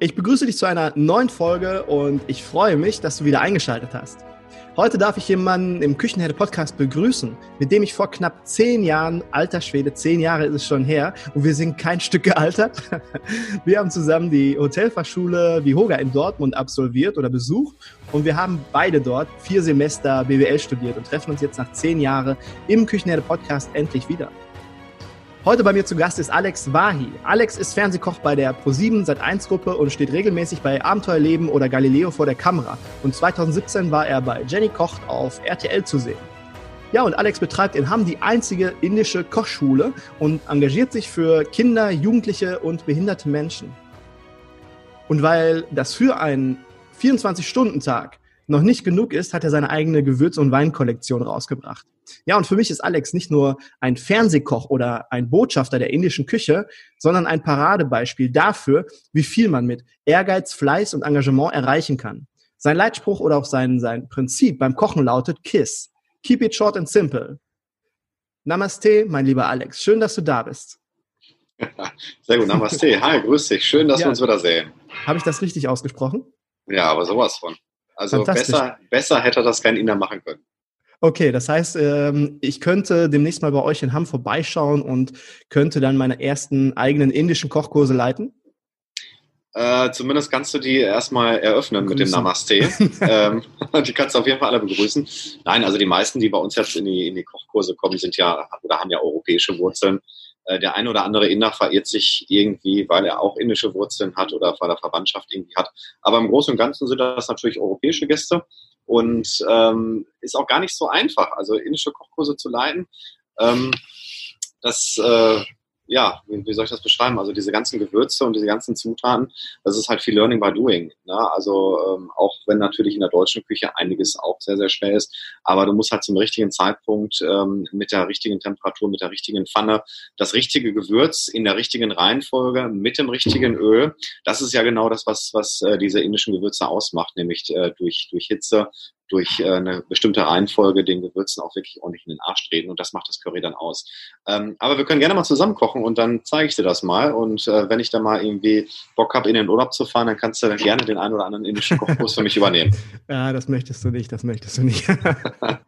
Ich begrüße dich zu einer neuen Folge und ich freue mich, dass du wieder eingeschaltet hast. Heute darf ich jemanden im Küchenherde Podcast begrüßen, mit dem ich vor knapp zehn Jahren, alter Schwede, zehn Jahre ist es schon her, und wir sind kein Stück gealtert. Wir haben zusammen die Hotelfachschule Vihoga in Dortmund absolviert oder besucht und wir haben beide dort vier Semester BWL studiert und treffen uns jetzt nach zehn Jahren im Küchenherde Podcast endlich wieder. Heute bei mir zu Gast ist Alex Wahi. Alex ist Fernsehkoch bei der Pro7 Sat1 Gruppe und steht regelmäßig bei Abenteuerleben oder Galileo vor der Kamera. Und 2017 war er bei Jenny Kocht auf RTL zu sehen. Ja, und Alex betreibt in Hamm die einzige indische Kochschule und engagiert sich für Kinder, Jugendliche und behinderte Menschen. Und weil das für einen 24-Stunden-Tag noch nicht genug ist, hat er seine eigene Gewürz- und Weinkollektion rausgebracht. Ja, und für mich ist Alex nicht nur ein Fernsehkoch oder ein Botschafter der indischen Küche, sondern ein Paradebeispiel dafür, wie viel man mit Ehrgeiz, Fleiß und Engagement erreichen kann. Sein Leitspruch oder auch sein, sein Prinzip beim Kochen lautet KISS. Keep it short and simple. Namaste, mein lieber Alex. Schön, dass du da bist. Sehr gut, Namaste. Hi, grüß dich. Schön, dass ja. wir uns wieder sehen. Habe ich das richtig ausgesprochen? Ja, aber sowas von. Also besser, besser hätte das kein Inder machen können. Okay, das heißt, ähm, ich könnte demnächst mal bei euch in Hamm vorbeischauen und könnte dann meine ersten eigenen indischen Kochkurse leiten? Äh, zumindest kannst du die erstmal eröffnen begrüßen. mit dem Namaste. ähm, die kannst du auf jeden Fall alle begrüßen. Nein, also die meisten, die bei uns jetzt in die, in die Kochkurse kommen, sind ja oder haben ja europäische Wurzeln. Äh, der eine oder andere Inder verirrt sich irgendwie, weil er auch indische Wurzeln hat oder weil er Verwandtschaft irgendwie hat. Aber im Großen und Ganzen sind das natürlich europäische Gäste und ähm, ist auch gar nicht so einfach, also indische Kochkurse zu leiten. Ähm, das äh, ja, wie, soll ich das beschreiben? Also diese ganzen Gewürze und diese ganzen Zutaten, das ist halt viel Learning by Doing. Ne? Also ähm, auch wenn natürlich in der deutschen Küche einiges auch sehr, sehr schwer ist, aber du musst halt zum richtigen Zeitpunkt ähm, mit der richtigen Temperatur, mit der richtigen Pfanne, das richtige Gewürz in der richtigen Reihenfolge, mit dem richtigen Öl, das ist ja genau das, was, was äh, diese indischen Gewürze ausmacht, nämlich äh, durch, durch Hitze, durch äh, eine bestimmte Reihenfolge den Gewürzen auch wirklich ordentlich in den Arsch treten und das macht das Curry dann aus. Ähm, aber wir können gerne mal zusammen kochen und dann zeige ich dir das mal und äh, wenn ich dann mal irgendwie Bock habe, in den Urlaub zu fahren, dann kannst du dann gerne den einen oder anderen indischen Kochkurs für mich übernehmen. Ja, das möchtest du nicht, das möchtest du nicht.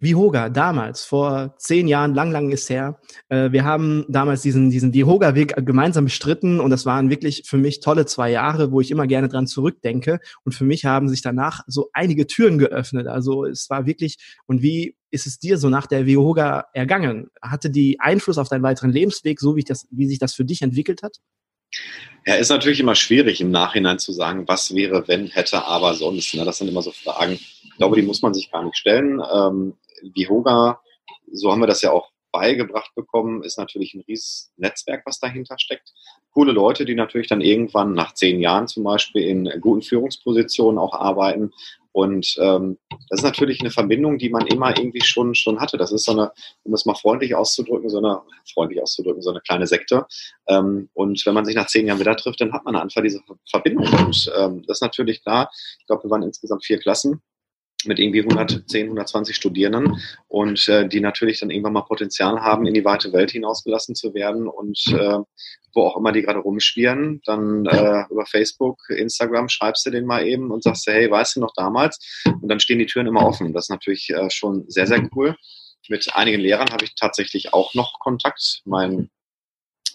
Vihoga damals, vor zehn Jahren, lang, lang ist her. Äh, wir haben damals diesen, diesen Vihoga-Weg gemeinsam bestritten und das waren wirklich für mich tolle zwei Jahre, wo ich immer gerne dran zurückdenke. Und für mich haben sich danach so einige Türen geöffnet. Also es war wirklich, und wie ist es dir so nach der Vihoga ergangen? Hatte die Einfluss auf deinen weiteren Lebensweg, so wie, das, wie sich das für dich entwickelt hat? Ja, ist natürlich immer schwierig im Nachhinein zu sagen, was wäre, wenn, hätte, aber sonst. Ne? Das sind immer so Fragen. Ich glaube, die muss man sich gar nicht stellen. Ähm, Vihoga, so haben wir das ja auch beigebracht bekommen, ist natürlich ein riesiges Netzwerk, was dahinter steckt. Coole Leute, die natürlich dann irgendwann nach zehn Jahren zum Beispiel in guten Führungspositionen auch arbeiten. Und ähm, das ist natürlich eine Verbindung, die man immer irgendwie schon, schon hatte. Das ist so eine, um es mal freundlich auszudrücken, so eine, freundlich auszudrücken, so eine kleine Sekte. Ähm, und wenn man sich nach zehn Jahren wieder trifft, dann hat man einfach diese Verbindung. Und ähm, das ist natürlich klar. Ich glaube, wir waren insgesamt vier Klassen mit irgendwie 110, 120 Studierenden und äh, die natürlich dann irgendwann mal Potenzial haben, in die weite Welt hinausgelassen zu werden und äh, wo auch immer die gerade rumschwirren, dann äh, über Facebook, Instagram schreibst du den mal eben und sagst, hey, weißt du noch damals? Und dann stehen die Türen immer offen. Das ist natürlich äh, schon sehr, sehr cool. Mit einigen Lehrern habe ich tatsächlich auch noch Kontakt. Mein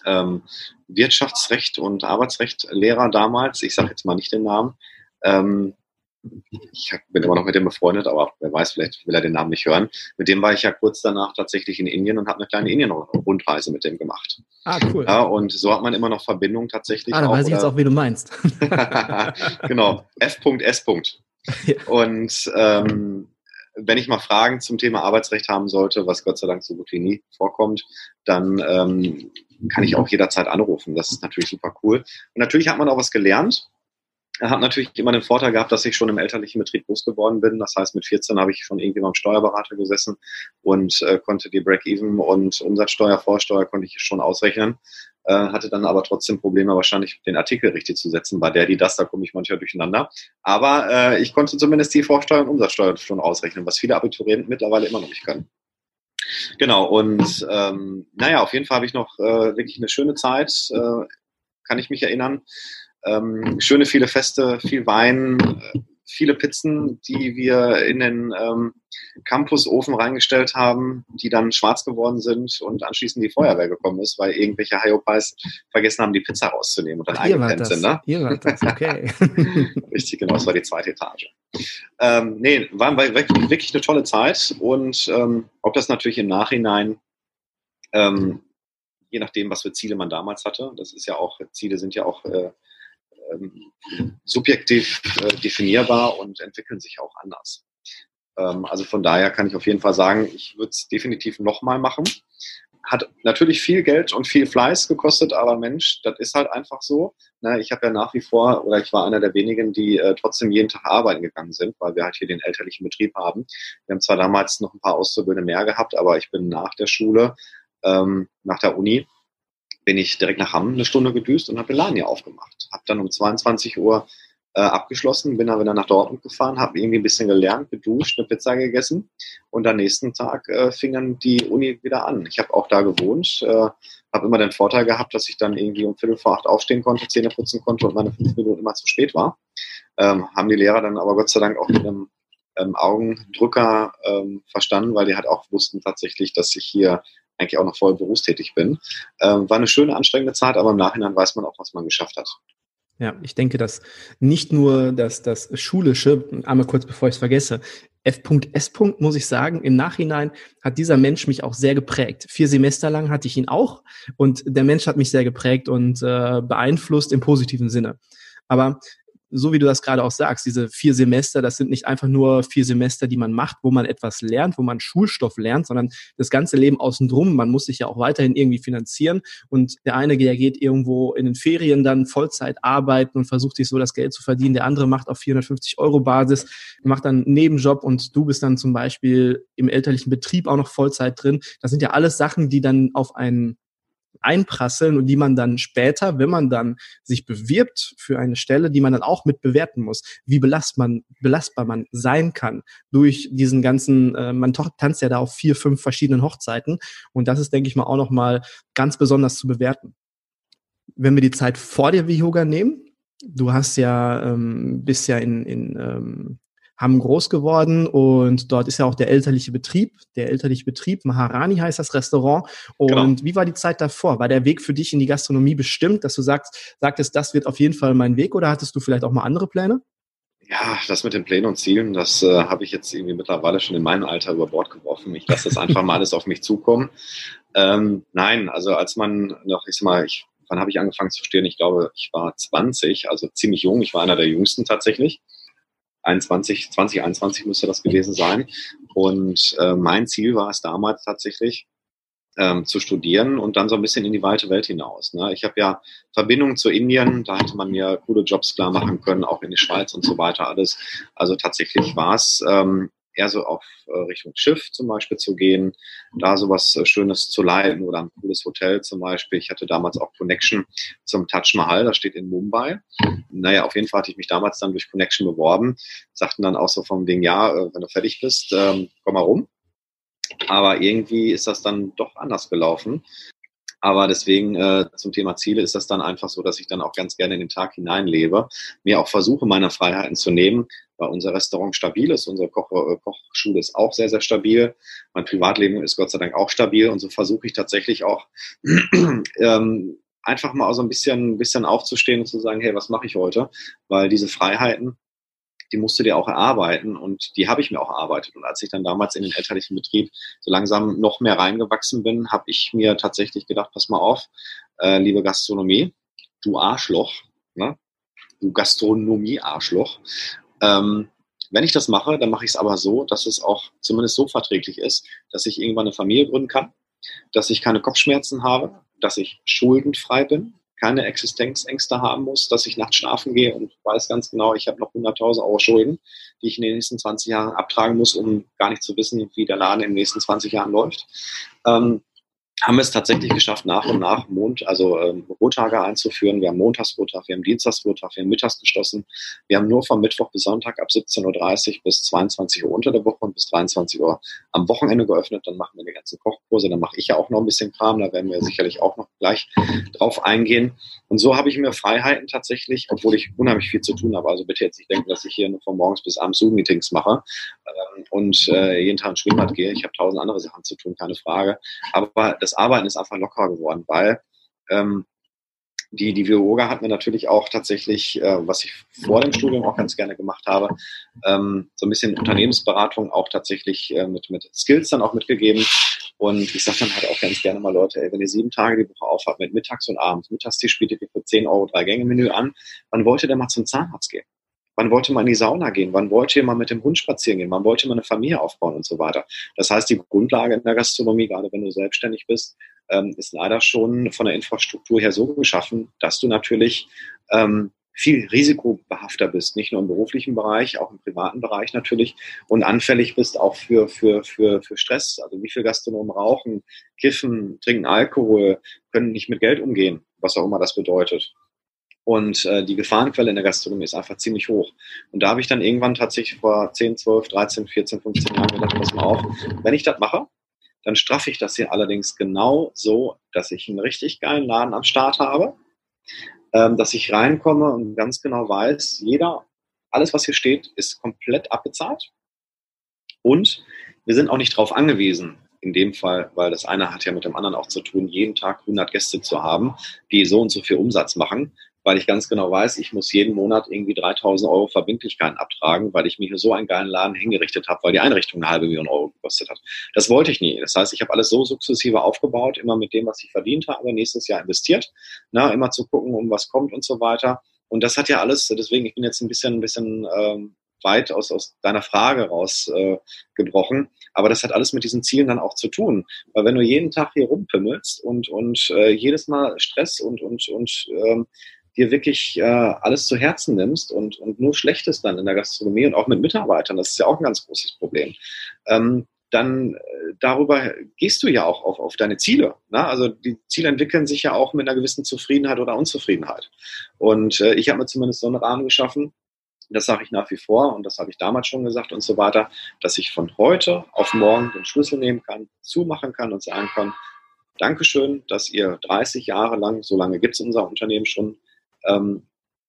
ähm, Wirtschaftsrecht und Arbeitsrecht Lehrer damals, ich sage jetzt mal nicht den Namen, ähm, ich bin immer noch mit dem befreundet, aber wer weiß, vielleicht will er den Namen nicht hören. Mit dem war ich ja kurz danach tatsächlich in Indien und habe eine kleine Indien-Rundreise mit dem gemacht. Ah, cool. Ja, und so hat man immer noch Verbindung tatsächlich. Ah, da weiß ich jetzt auch, wie du meinst. genau, F.S. Ja. Und ähm, wenn ich mal Fragen zum Thema Arbeitsrecht haben sollte, was Gott sei Dank so gut wie nie vorkommt, dann ähm, kann ich auch jederzeit anrufen. Das ist natürlich super cool. Und natürlich hat man auch was gelernt. Habe natürlich immer den Vorteil gehabt, dass ich schon im elterlichen Betrieb groß geworden bin. Das heißt, mit 14 habe ich schon irgendwie beim Steuerberater gesessen und äh, konnte die Break-Even und Umsatzsteuer, Vorsteuer konnte ich schon ausrechnen. Äh, hatte dann aber trotzdem Probleme, wahrscheinlich den Artikel richtig zu setzen. Bei der, die das, da komme ich manchmal durcheinander. Aber äh, ich konnte zumindest die Vorsteuer und Umsatzsteuer schon ausrechnen, was viele Abiturienten mittlerweile immer noch nicht können. Genau, und ähm, naja, auf jeden Fall habe ich noch äh, wirklich eine schöne Zeit, äh, kann ich mich erinnern. Ähm, schöne viele Feste, viel Wein, äh, viele Pizzen, die wir in den ähm, Campusofen reingestellt haben, die dann schwarz geworden sind und anschließend die Feuerwehr gekommen ist, weil irgendwelche Hyopies vergessen haben, die Pizza rauszunehmen und dann Ach, eingepennt sind. Ne? Ihr wart das, okay. Richtig, genau, das war die zweite Etage. Ähm, nee, war wirklich, wirklich eine tolle Zeit und ähm, ob das natürlich im Nachhinein ähm, je nachdem, was für Ziele man damals hatte. Das ist ja auch, Ziele sind ja auch äh, ähm, subjektiv äh, definierbar und entwickeln sich auch anders. Ähm, also von daher kann ich auf jeden Fall sagen, ich würde es definitiv nochmal machen. Hat natürlich viel Geld und viel Fleiß gekostet, aber Mensch, das ist halt einfach so. Na, ich habe ja nach wie vor, oder ich war einer der wenigen, die äh, trotzdem jeden Tag arbeiten gegangen sind, weil wir halt hier den elterlichen Betrieb haben. Wir haben zwar damals noch ein paar Auszubildende mehr gehabt, aber ich bin nach der Schule, ähm, nach der Uni, bin ich direkt nach Hamm eine Stunde gedüst und habe Melania aufgemacht. Habe dann um 22 Uhr äh, abgeschlossen, bin dann wieder nach Dortmund gefahren, habe irgendwie ein bisschen gelernt, geduscht, eine Pizza gegessen und am nächsten Tag äh, fing dann die Uni wieder an. Ich habe auch da gewohnt, äh, habe immer den Vorteil gehabt, dass ich dann irgendwie um Viertel vor acht aufstehen konnte, Zähne putzen konnte und meine fünf Minuten immer zu spät war. Ähm, haben die Lehrer dann aber Gott sei Dank auch mit einem ähm, Augendrücker ähm, verstanden, weil die halt auch wussten tatsächlich, dass ich hier eigentlich auch noch voll berufstätig bin. Ähm, war eine schöne, anstrengende Zeit, aber im Nachhinein weiß man auch, was man geschafft hat. Ja, ich denke, dass nicht nur das, das Schulische, einmal kurz bevor ich es vergesse, F.S. muss ich sagen, im Nachhinein hat dieser Mensch mich auch sehr geprägt. Vier Semester lang hatte ich ihn auch und der Mensch hat mich sehr geprägt und äh, beeinflusst im positiven Sinne. Aber so wie du das gerade auch sagst, diese vier Semester, das sind nicht einfach nur vier Semester, die man macht, wo man etwas lernt, wo man Schulstoff lernt, sondern das ganze Leben außen drum. Man muss sich ja auch weiterhin irgendwie finanzieren. Und der eine, der geht irgendwo in den Ferien dann Vollzeit arbeiten und versucht sich so das Geld zu verdienen. Der andere macht auf 450 Euro Basis, macht dann einen Nebenjob und du bist dann zum Beispiel im elterlichen Betrieb auch noch Vollzeit drin. Das sind ja alles Sachen, die dann auf einen einprasseln und die man dann später, wenn man dann sich bewirbt für eine Stelle, die man dann auch mit bewerten muss, wie belast belastbar man sein kann durch diesen ganzen, äh, man tanzt ja da auf vier, fünf verschiedenen Hochzeiten und das ist, denke ich mal, auch nochmal ganz besonders zu bewerten. Wenn wir die Zeit vor der Yoga nehmen, du hast ja, ähm, bist ja in, in ähm, haben groß geworden und dort ist ja auch der elterliche Betrieb, der elterliche Betrieb, Maharani heißt das Restaurant. Und genau. wie war die Zeit davor? War der Weg für dich in die Gastronomie bestimmt, dass du sagst, sagtest, das wird auf jeden Fall mein Weg oder hattest du vielleicht auch mal andere Pläne? Ja, das mit den Plänen und Zielen, das äh, habe ich jetzt irgendwie mittlerweile schon in meinem Alter über Bord geworfen. Ich lasse das einfach mal alles auf mich zukommen. Ähm, nein, also als man noch, ich sag mal, ich, wann habe ich angefangen zu stehen? Ich glaube, ich war 20, also ziemlich jung. Ich war einer der jüngsten tatsächlich. 21, 2021 müsste das gewesen sein. Und äh, mein Ziel war es damals tatsächlich, ähm, zu studieren und dann so ein bisschen in die weite Welt hinaus. Ne? Ich habe ja Verbindungen zu Indien, da hätte man mir coole Jobs klar machen können, auch in die Schweiz und so weiter alles. Also tatsächlich war es ähm, eher so auf äh, Richtung Schiff zum Beispiel zu gehen, da sowas äh, Schönes zu leiten oder ein cooles Hotel zum Beispiel. Ich hatte damals auch Connection zum Taj Mahal, das steht in Mumbai. Naja, auf jeden Fall hatte ich mich damals dann durch Connection beworben, sagten dann auch so vom Ding, ja, äh, wenn du fertig bist, ähm, komm mal rum. Aber irgendwie ist das dann doch anders gelaufen. Aber deswegen äh, zum Thema Ziele ist das dann einfach so, dass ich dann auch ganz gerne in den Tag hineinlebe, mir auch versuche, meine Freiheiten zu nehmen, weil unser Restaurant stabil ist, unsere Koch äh, Kochschule ist auch sehr, sehr stabil. Mein Privatleben ist Gott sei Dank auch stabil und so versuche ich tatsächlich auch ähm, einfach mal so ein bisschen, ein bisschen aufzustehen und zu sagen, hey, was mache ich heute? Weil diese Freiheiten, die musst du dir auch erarbeiten und die habe ich mir auch erarbeitet. Und als ich dann damals in den elterlichen Betrieb so langsam noch mehr reingewachsen bin, habe ich mir tatsächlich gedacht, pass mal auf, äh, liebe Gastronomie, du Arschloch, ne? du Gastronomie-Arschloch. Ähm, wenn ich das mache, dann mache ich es aber so, dass es auch zumindest so verträglich ist, dass ich irgendwann eine Familie gründen kann, dass ich keine Kopfschmerzen habe, dass ich schuldenfrei bin, keine Existenzängste haben muss, dass ich nachts schlafen gehe und weiß ganz genau, ich habe noch 100.000 Euro Schulden, die ich in den nächsten 20 Jahren abtragen muss, um gar nicht zu wissen, wie der Laden in den nächsten 20 Jahren läuft. Ähm, haben wir es tatsächlich geschafft, nach und nach Mond, also ähm, Ruhetage einzuführen. Wir haben Montagsruhetag, wir haben Dienstagsruhetag, wir haben mittags geschlossen. Wir haben nur von Mittwoch bis Sonntag ab 17.30 Uhr bis 22 Uhr unter der Woche und bis 23 Uhr am Wochenende geöffnet. Dann machen wir die ganzen Kochkurse. Dann mache ich ja auch noch ein bisschen Kram. Da werden wir sicherlich auch noch gleich drauf eingehen. Und so habe ich mir Freiheiten tatsächlich, obwohl ich unheimlich viel zu tun habe. Also bitte jetzt nicht denken, dass ich hier nur von morgens bis abends Zoom-Meetings mache ähm, und äh, jeden Tag ins Schwimmbad gehe. Ich habe tausend andere Sachen zu tun, keine Frage. Aber das Arbeiten ist einfach lockerer geworden, weil ähm, die, die Virologa hat mir natürlich auch tatsächlich, äh, was ich vor dem Studium auch ganz gerne gemacht habe, ähm, so ein bisschen Unternehmensberatung auch tatsächlich äh, mit, mit Skills dann auch mitgegeben. Und ich sage dann halt auch ganz gerne mal, Leute, ey, wenn ihr sieben Tage die Woche aufhabt mit Mittags und Abends, Mittagstisch bietet ihr für 10 Euro drei Gänge Menü an, wann wollt ihr denn mal zum Zahnarzt gehen? Wann wollte man in die Sauna gehen? Wann wollte mal mit dem Hund spazieren gehen? Wann wollte man eine Familie aufbauen und so weiter? Das heißt, die Grundlage in der Gastronomie, gerade wenn du selbstständig bist, ähm, ist leider schon von der Infrastruktur her so geschaffen, dass du natürlich ähm, viel risikobehafter bist, nicht nur im beruflichen Bereich, auch im privaten Bereich natürlich und anfällig bist auch für, für, für, für Stress. Also wie viele Gastronomen rauchen, kiffen, trinken Alkohol, können nicht mit Geld umgehen, was auch immer das bedeutet. Und äh, die Gefahrenquelle in der Gastronomie ist einfach ziemlich hoch. Und da habe ich dann irgendwann tatsächlich vor 10, 12, 13, 14, 15 Jahren gedacht, pass mal auf, wenn ich das mache, dann straffe ich das hier allerdings genau so, dass ich einen richtig geilen Laden am Start habe, ähm, dass ich reinkomme und ganz genau weiß, jeder, alles, was hier steht, ist komplett abbezahlt. Und wir sind auch nicht darauf angewiesen, in dem Fall, weil das eine hat ja mit dem anderen auch zu tun, jeden Tag 100 Gäste zu haben, die so und so viel Umsatz machen, weil ich ganz genau weiß, ich muss jeden Monat irgendwie 3000 Euro Verbindlichkeiten abtragen, weil ich mir hier so einen geilen Laden hingerichtet habe, weil die Einrichtung eine halbe Million Euro gekostet hat. Das wollte ich nie. Das heißt, ich habe alles so sukzessive aufgebaut, immer mit dem, was ich verdient habe, nächstes Jahr investiert, na, immer zu gucken, um was kommt und so weiter. Und das hat ja alles, deswegen, ich bin jetzt ein bisschen, ein bisschen ähm, weit aus, aus deiner Frage rausgebrochen. Äh, Aber das hat alles mit diesen Zielen dann auch zu tun. Weil wenn du jeden Tag hier rumpimmelst und, und äh, jedes Mal Stress und, und, und ähm, dir wirklich äh, alles zu Herzen nimmst und, und nur Schlechtes dann in der Gastronomie und auch mit Mitarbeitern, das ist ja auch ein ganz großes Problem, ähm, dann äh, darüber gehst du ja auch auf, auf deine Ziele. Ne? Also die Ziele entwickeln sich ja auch mit einer gewissen Zufriedenheit oder Unzufriedenheit. Und äh, ich habe mir zumindest so einen Rahmen geschaffen, das sage ich nach wie vor und das habe ich damals schon gesagt und so weiter, dass ich von heute auf morgen den Schlüssel nehmen kann, zumachen kann und sagen kann, Dankeschön, dass ihr 30 Jahre lang, so lange gibt es unser Unternehmen schon, ähm,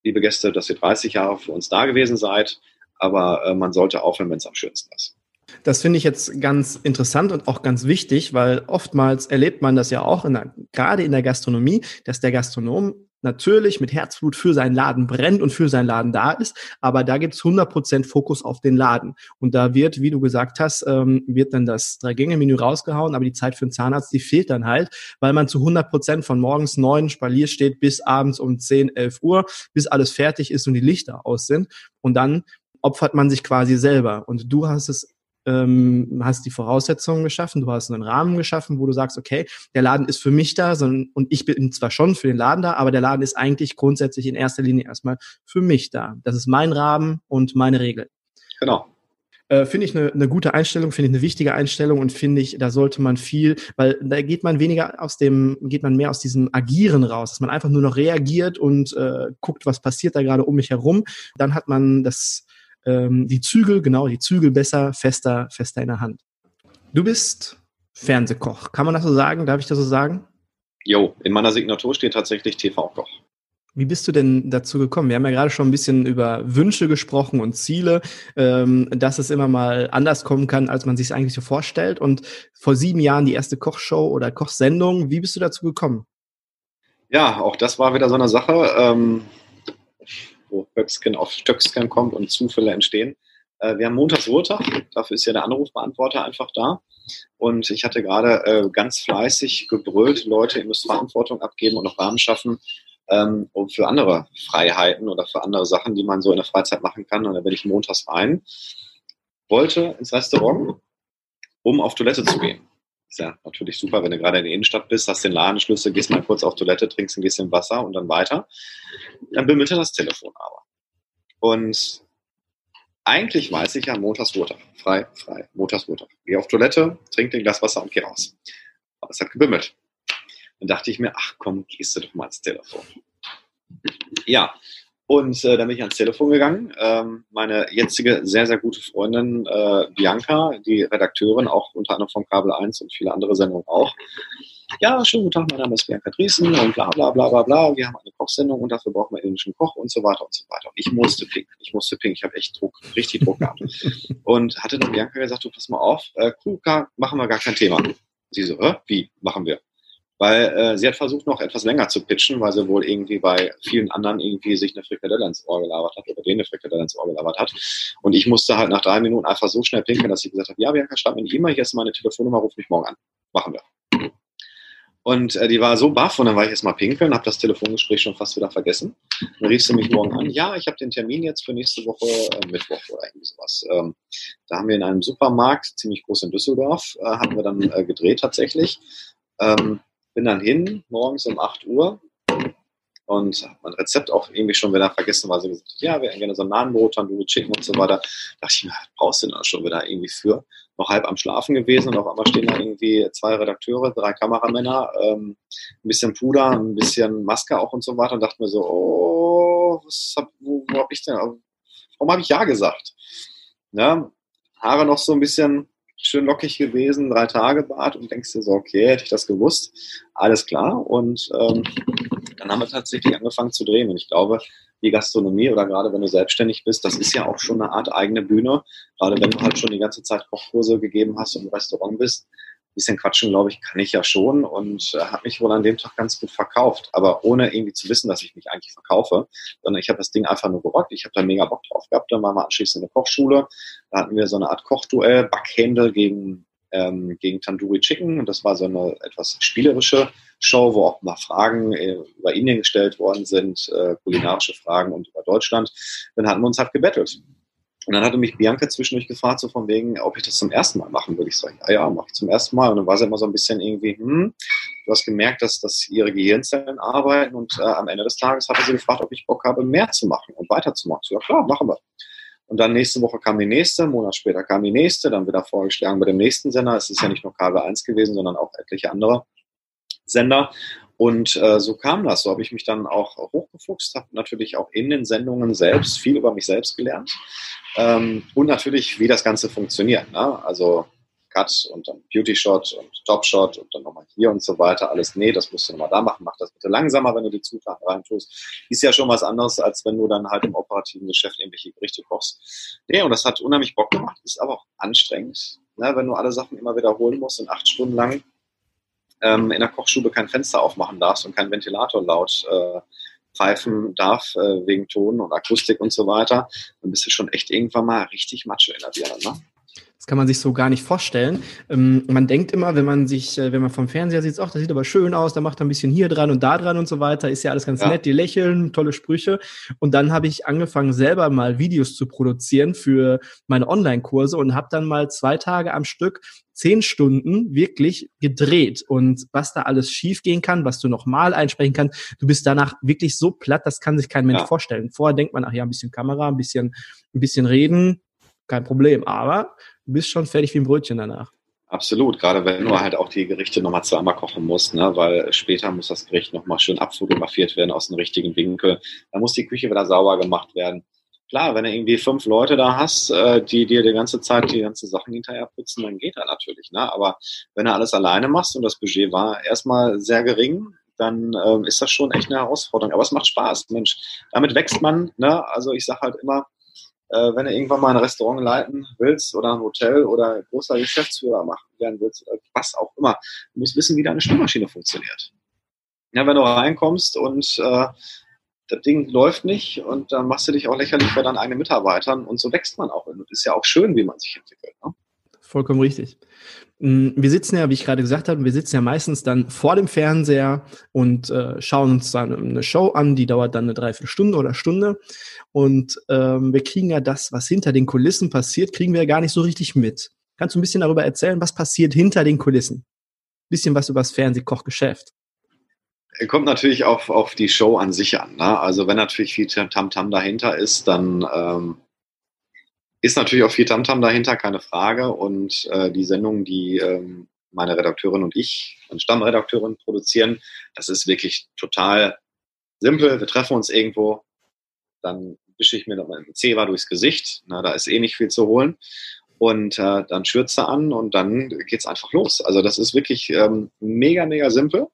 liebe Gäste, dass ihr 30 Jahre für uns da gewesen seid, aber äh, man sollte aufhören, wenn es am schönsten ist. Das finde ich jetzt ganz interessant und auch ganz wichtig, weil oftmals erlebt man das ja auch in der, gerade in der Gastronomie, dass der Gastronom natürlich mit Herzblut für seinen Laden brennt und für seinen Laden da ist, aber da gibt es 100% Fokus auf den Laden. Und da wird, wie du gesagt hast, ähm, wird dann das Drei-Gänge-Menü rausgehauen, aber die Zeit für den Zahnarzt, die fehlt dann halt, weil man zu 100% von morgens neun Spalier steht bis abends um 10, 11 Uhr, bis alles fertig ist und die Lichter aus sind. Und dann opfert man sich quasi selber. Und du hast es ähm, hast die Voraussetzungen geschaffen, du hast einen Rahmen geschaffen, wo du sagst, okay, der Laden ist für mich da sondern, und ich bin zwar schon für den Laden da, aber der Laden ist eigentlich grundsätzlich in erster Linie erstmal für mich da. Das ist mein Rahmen und meine Regel. Genau. Äh, finde ich eine, eine gute Einstellung, finde ich eine wichtige Einstellung und finde ich, da sollte man viel, weil da geht man weniger aus dem, geht man mehr aus diesem Agieren raus, dass man einfach nur noch reagiert und äh, guckt, was passiert da gerade um mich herum. Dann hat man das ähm, die Zügel, genau, die Zügel besser, fester, fester in der Hand. Du bist Fernsehkoch. Kann man das so sagen? Darf ich das so sagen? Jo, in meiner Signatur steht tatsächlich TV-Koch. Wie bist du denn dazu gekommen? Wir haben ja gerade schon ein bisschen über Wünsche gesprochen und Ziele, ähm, dass es immer mal anders kommen kann, als man sich es eigentlich so vorstellt. Und vor sieben Jahren die erste Kochshow oder Kochsendung. Wie bist du dazu gekommen? Ja, auch das war wieder so eine Sache. Ähm, wo Höcksken auf Stöcksken kommt und Zufälle entstehen. Äh, wir haben montags Ruhetag, dafür ist ja der Anrufbeantworter einfach da. Und ich hatte gerade äh, ganz fleißig gebrüllt, Leute, ihr müsst Verantwortung abgeben und noch Rahmen schaffen ähm, für andere Freiheiten oder für andere Sachen, die man so in der Freizeit machen kann. Und da bin ich montags rein, wollte ins Restaurant, um auf Toilette zu gehen. Ist ja natürlich super, wenn du gerade in der Innenstadt bist, hast den Ladenschlüssel, gehst mal kurz auf Toilette, trinkst ein bisschen Wasser und dann weiter. Dann bimmelte das Telefon aber. Und eigentlich weiß ich ja montags Ruhetag. Frei, frei, montags Ruhetag. Geh auf Toilette, trink den Glas Wasser und geh raus. Aber es hat gebimmelt. Dann dachte ich mir, ach komm, gehst du doch mal ans Telefon. Ja, und äh, dann bin ich ans Telefon gegangen. Ähm, meine jetzige sehr, sehr gute Freundin äh, Bianca, die Redakteurin, auch unter anderem von Kabel 1 und viele andere Sendungen auch, ja, schönen guten Tag, mein Name ist Bianca Driesen und bla bla bla bla bla. Wir haben eine Kochsendung und dafür brauchen wir indischen Koch und so weiter und so weiter. Ich musste pinken, ich musste pinken, ich habe echt Druck, richtig Druck gehabt. Und hatte dann Bianca gesagt, du pass mal auf, äh, Kuka, machen wir gar kein Thema. Sie so, äh, wie, machen wir? Weil äh, sie hat versucht, noch etwas länger zu pitchen, weil sie wohl irgendwie bei vielen anderen irgendwie sich eine Frikadelle ins Ohr gelabert hat oder denen eine Frikadelle ins Ohr gelabert hat. Und ich musste halt nach drei Minuten einfach so schnell pinkeln, dass ich gesagt habe, ja, Bianca, schreib mir eine E-Mail, hier ist meine Telefonnummer, ruf mich morgen an. Machen wir. Und äh, die war so baff und dann war ich erstmal pinkeln, habe das Telefongespräch schon fast wieder vergessen. Dann rief sie mich morgen an, ja, ich habe den Termin jetzt für nächste Woche, äh, Mittwoch oder irgendwie sowas. Ähm, da haben wir in einem Supermarkt, ziemlich groß in Düsseldorf, äh, haben wir dann äh, gedreht tatsächlich. Ähm, bin dann hin, morgens um 8 Uhr, und mein Rezept auch irgendwie schon wieder vergessen, weil sie gesagt hat, ja, wir hätten gerne so ein Nahenbrot, Tandoori Chicken und so weiter. Da dachte ich mir, brauchst du denn schon wieder irgendwie für? Noch halb am Schlafen gewesen und auf einmal stehen da irgendwie zwei Redakteure, drei Kameramänner, ähm, ein bisschen Puder, ein bisschen Maske auch und so weiter und dachte mir so, oh, was hab, wo, wo habe ich denn, warum habe ich Ja gesagt? Ja, Haare noch so ein bisschen schön lockig gewesen, drei Tage Bart und denkst dir so, okay, hätte ich das gewusst, alles klar. Und ähm, dann haben wir tatsächlich angefangen zu drehen. Und ich glaube, die Gastronomie oder gerade wenn du selbstständig bist, das ist ja auch schon eine Art eigene Bühne. Gerade wenn du halt schon die ganze Zeit Kochkurse gegeben hast und im Restaurant bist, bisschen quatschen, glaube ich, kann ich ja schon und äh, habe mich wohl an dem Tag ganz gut verkauft, aber ohne irgendwie zu wissen, dass ich mich eigentlich verkaufe, sondern ich habe das Ding einfach nur gerockt. Ich habe da mega Bock drauf gehabt. Dann waren wir anschließend eine Kochschule. Da hatten wir so eine Art Kochduell, Backhände gegen, ähm, gegen Tandoori Chicken und das war so eine etwas spielerische Show, wo auch mal Fragen äh, über Indien gestellt worden sind, äh, kulinarische Fragen und über Deutschland. Dann hatten wir uns halt gebettelt. Und dann hatte mich Bianca zwischendurch gefragt, so von wegen, ob ich das zum ersten Mal machen würde. Ich sage, ja, ja, mache ich zum ersten Mal. Und dann war sie immer so ein bisschen irgendwie, hm, du hast gemerkt, dass, dass ihre Gehirnzellen arbeiten und äh, am Ende des Tages hatte sie gefragt, ob ich Bock habe, mehr zu machen und weiterzumachen. So, ja klar, machen wir. Und dann nächste Woche kam die nächste, einen Monat später kam die nächste, dann wieder vorgeschlagen bei dem nächsten Sender. Es ist ja nicht nur Kabel 1 gewesen, sondern auch etliche andere Sender. Und äh, so kam das. So habe ich mich dann auch hochgefuchst, habe natürlich auch in den Sendungen selbst viel über mich selbst gelernt. Ähm, und natürlich, wie das Ganze funktioniert. Ne? Also Cut und dann Beauty Shot und Top Shot und dann nochmal hier und so weiter. Alles, nee, das musst du nochmal da machen. Mach das bitte langsamer, wenn du die Zutaten reintust. Ist ja schon was anderes, als wenn du dann halt im operativen Geschäft irgendwelche Gerichte kochst. Nee, und das hat unheimlich Bock gemacht, ist aber auch anstrengend, ne? wenn du alle Sachen immer wiederholen musst und acht Stunden lang ähm, in der Kochstube kein Fenster aufmachen darfst und kein Ventilator laut äh, pfeifen darf, äh, wegen Ton und Akustik und so weiter, dann bist du schon echt irgendwann mal richtig Matsche in der Birne, ne? Das kann man sich so gar nicht vorstellen. Ähm, man denkt immer, wenn man sich, äh, wenn man vom Fernseher sieht, ach, das sieht aber schön aus, da macht er ein bisschen hier dran und da dran und so weiter, ist ja alles ganz ja. nett, die lächeln, tolle Sprüche. Und dann habe ich angefangen, selber mal Videos zu produzieren für meine Online-Kurse und habe dann mal zwei Tage am Stück zehn Stunden wirklich gedreht und was da alles schiefgehen kann, was du nochmal einsprechen kannst. Du bist danach wirklich so platt, das kann sich kein Mensch ja. vorstellen. Vorher denkt man, ach ja, ein bisschen Kamera, ein bisschen, ein bisschen reden, kein Problem. Aber du bist schon fertig wie ein Brötchen danach. Absolut, gerade wenn du halt auch die Gerichte nochmal zweimal kochen musst, ne? weil später muss das Gericht nochmal schön abfotografiert werden aus dem richtigen Winkel. Da muss die Küche wieder sauber gemacht werden. Klar, wenn du irgendwie fünf Leute da hast, äh, die dir die ganze Zeit die ganzen Sachen hinterher putzen, dann geht das natürlich. Ne? Aber wenn du alles alleine machst und das Budget war erstmal sehr gering, dann ähm, ist das schon echt eine Herausforderung. Aber es macht Spaß, Mensch. Damit wächst man. Ne? Also ich sage halt immer, wenn du irgendwann mal ein Restaurant leiten willst oder ein Hotel oder großer Geschäftsführer machen werden willst, was auch immer, du musst wissen, wie deine Spülmaschine funktioniert. Ja, wenn du reinkommst und äh, das Ding läuft nicht und dann machst du dich auch lächerlich vor deinen eigenen Mitarbeitern und so wächst man auch. Und das ist ja auch schön, wie man sich entwickelt. Ne? Vollkommen richtig. Mm, wir sitzen ja, wie ich gerade gesagt habe, wir sitzen ja meistens dann vor dem Fernseher und äh, schauen uns dann eine Show an, die dauert dann eine Dreiviertelstunde oder Stunde. Und ähm, wir kriegen ja das, was hinter den Kulissen passiert, kriegen wir ja gar nicht so richtig mit. Kannst du ein bisschen darüber erzählen, was passiert hinter den Kulissen? Ein bisschen was über das Fernsehkochgeschäft. Kommt natürlich auf, auf die Show an sich an. Ne? Also wenn natürlich viel Tamtam -Tam dahinter ist, dann ähm, ist natürlich auch viel Tamtam -Tam dahinter, keine Frage. Und äh, die Sendung, die ähm, meine Redakteurin und ich, meine Stammredakteurin produzieren, das ist wirklich total simpel. Wir treffen uns irgendwo, dann wische ich mir noch ein Zewa durchs Gesicht. Na, da ist eh nicht viel zu holen. Und äh, dann Schürze an und dann geht's einfach los. Also das ist wirklich ähm, mega, mega simpel.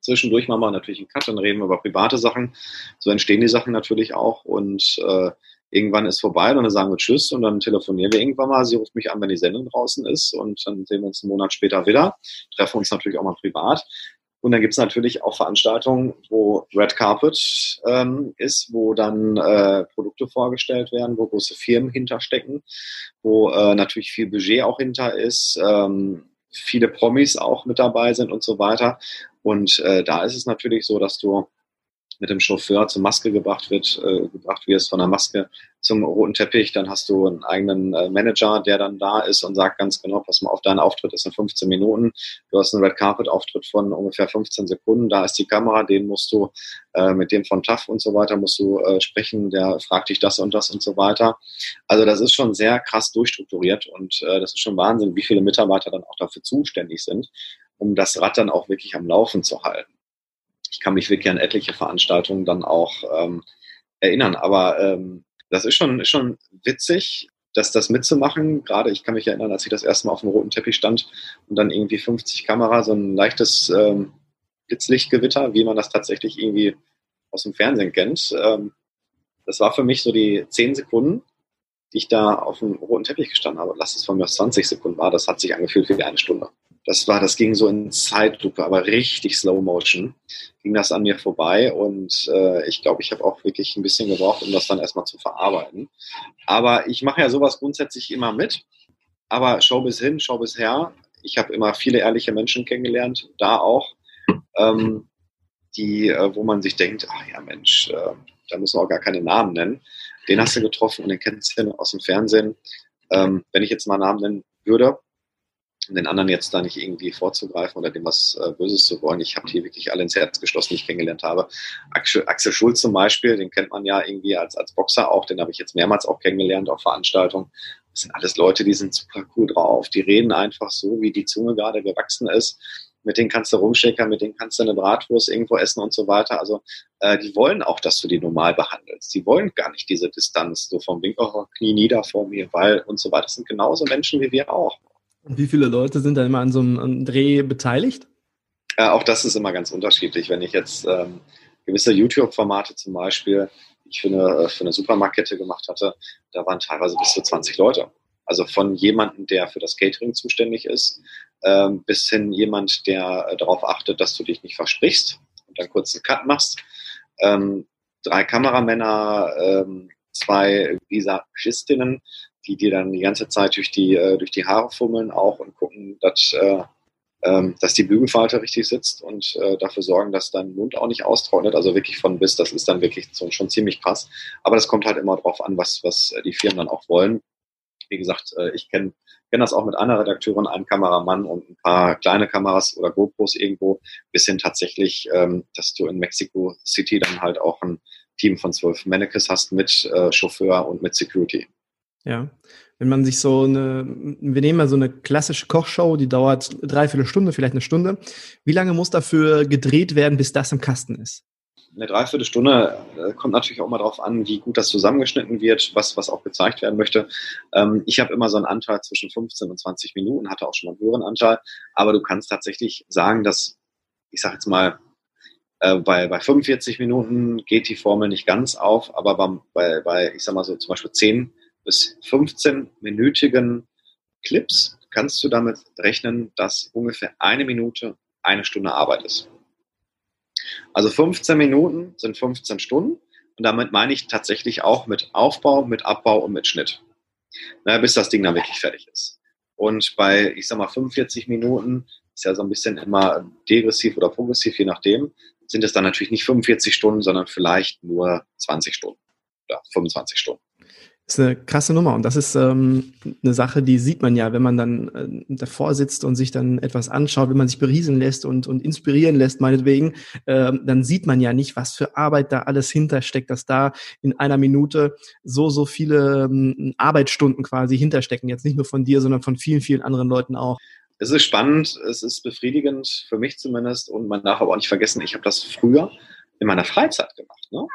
Zwischendurch machen wir natürlich einen Cut, dann reden wir über private Sachen. So entstehen die Sachen natürlich auch und äh, irgendwann ist vorbei und dann sagen wir Tschüss und dann telefonieren wir irgendwann mal. Sie ruft mich an, wenn die Sendung draußen ist und dann sehen wir uns einen Monat später wieder, treffen uns natürlich auch mal privat. Und dann gibt es natürlich auch Veranstaltungen, wo Red Carpet ähm, ist, wo dann äh, Produkte vorgestellt werden, wo große Firmen hinterstecken, wo äh, natürlich viel Budget auch hinter ist, ähm, viele Promis auch mit dabei sind und so weiter. Und äh, da ist es natürlich so, dass du mit dem Chauffeur zur Maske gebracht wird, äh, gebracht wirst, von der Maske zum roten Teppich, dann hast du einen eigenen äh, Manager, der dann da ist und sagt ganz genau, pass mal auf, dein Auftritt ist in 15 Minuten, du hast einen Red Carpet Auftritt von ungefähr 15 Sekunden, da ist die Kamera, den musst du äh, mit dem von TAF und so weiter musst du äh, sprechen, der fragt dich das und das und so weiter. Also das ist schon sehr krass durchstrukturiert und äh, das ist schon Wahnsinn, wie viele Mitarbeiter dann auch dafür zuständig sind, um das Rad dann auch wirklich am Laufen zu halten ich kann mich wirklich an etliche Veranstaltungen dann auch ähm, erinnern. Aber ähm, das ist schon, ist schon witzig, das, das mitzumachen. Gerade ich kann mich erinnern, als ich das erste Mal auf dem roten Teppich stand und dann irgendwie 50 Kamera, so ein leichtes ähm, Blitzlichtgewitter, wie man das tatsächlich irgendwie aus dem Fernsehen kennt. Ähm, das war für mich so die 10 Sekunden, die ich da auf dem roten Teppich gestanden habe. Lass es von mir 20 Sekunden war. Das hat sich angefühlt wie eine Stunde. Das war, das ging so in Zeitlupe, aber richtig Slow Motion ging das an mir vorbei und äh, ich glaube, ich habe auch wirklich ein bisschen gebraucht, um das dann erstmal zu verarbeiten. Aber ich mache ja sowas grundsätzlich immer mit. Aber schau bis hin, schau bis her. Ich habe immer viele ehrliche Menschen kennengelernt, da auch, ähm, die, äh, wo man sich denkt, ach ja Mensch, äh, da müssen wir auch gar keine Namen nennen. Den hast du getroffen und den kennst du aus dem Fernsehen. Ähm, wenn ich jetzt mal Namen nennen würde, um den anderen jetzt da nicht irgendwie vorzugreifen oder dem was äh, Böses zu wollen. Ich habe hier wirklich alle ins Herz geschlossen, die ich kennengelernt habe. Axel, Schulz zum Beispiel, den kennt man ja irgendwie als, als Boxer auch, den habe ich jetzt mehrmals auch kennengelernt auf Veranstaltungen. Das sind alles Leute, die sind super cool drauf. Die reden einfach so, wie die Zunge gerade gewachsen ist. Mit denen kannst du rumschickern, mit denen kannst du eine Bratwurst irgendwo essen und so weiter. Also äh, die wollen auch, dass du die normal behandelst. Die wollen gar nicht diese Distanz, so vom Wink, oh, Knie nieder vor mir, weil und so weiter. Das sind genauso Menschen wie wir auch. Und wie viele Leute sind da immer an so einem Dreh beteiligt? Äh, auch das ist immer ganz unterschiedlich. Wenn ich jetzt ähm, gewisse YouTube-Formate zum Beispiel, ich für eine, äh, für eine Supermarktkette gemacht hatte, da waren teilweise bis zu 20 Leute. Also von jemandem, der für das Catering zuständig ist, ähm, bis hin jemand, der äh, darauf achtet, dass du dich nicht versprichst und dann kurz einen Cut machst. Ähm, drei Kameramänner, ähm, zwei Visagistinnen, die dir dann die ganze Zeit durch die, äh, durch die Haare fummeln auch und gucken, dass, äh, ähm, dass die Bügelfalte richtig sitzt und äh, dafür sorgen, dass dein Mund auch nicht austrocknet. Also wirklich von bis, das ist dann wirklich so, schon ziemlich krass. Aber das kommt halt immer drauf an, was, was die Firmen dann auch wollen. Wie gesagt, äh, ich kenne kenn das auch mit einer Redakteurin, einem Kameramann und ein paar kleine Kameras oder GoPros irgendwo, bis hin tatsächlich, ähm, dass du in Mexico City dann halt auch ein Team von zwölf Mannequins hast mit äh, Chauffeur und mit Security. Ja. Wenn man sich so eine, wir nehmen mal so eine klassische Kochshow, die dauert dreiviertel Stunde, vielleicht eine Stunde. Wie lange muss dafür gedreht werden, bis das im Kasten ist? Eine Dreiviertelstunde äh, kommt natürlich auch mal darauf an, wie gut das zusammengeschnitten wird, was, was auch gezeigt werden möchte. Ähm, ich habe immer so einen Anteil zwischen 15 und 20 Minuten, hatte auch schon mal einen höheren Anteil, aber du kannst tatsächlich sagen, dass, ich sage jetzt mal, äh, bei, bei 45 Minuten geht die Formel nicht ganz auf, aber bei, bei, ich sag mal so zum Beispiel 10 bis 15-minütigen Clips kannst du damit rechnen, dass ungefähr eine Minute eine Stunde Arbeit ist. Also 15 Minuten sind 15 Stunden und damit meine ich tatsächlich auch mit Aufbau, mit Abbau und mit Schnitt. Na, bis das Ding dann wirklich fertig ist. Und bei, ich sag mal, 45 Minuten ist ja so ein bisschen immer degressiv oder progressiv, je nachdem, sind es dann natürlich nicht 45 Stunden, sondern vielleicht nur 20 Stunden oder 25 Stunden. Ist eine krasse Nummer und das ist ähm, eine Sache, die sieht man ja, wenn man dann äh, davor sitzt und sich dann etwas anschaut, wenn man sich beriesen lässt und, und inspirieren lässt, meinetwegen, äh, dann sieht man ja nicht, was für Arbeit da alles hintersteckt, dass da in einer Minute so, so viele ähm, Arbeitsstunden quasi hinterstecken. Jetzt nicht nur von dir, sondern von vielen, vielen anderen Leuten auch. Es ist spannend, es ist befriedigend, für mich zumindest. Und man darf aber auch nicht vergessen, ich habe das früher in meiner Freizeit gemacht. Ne?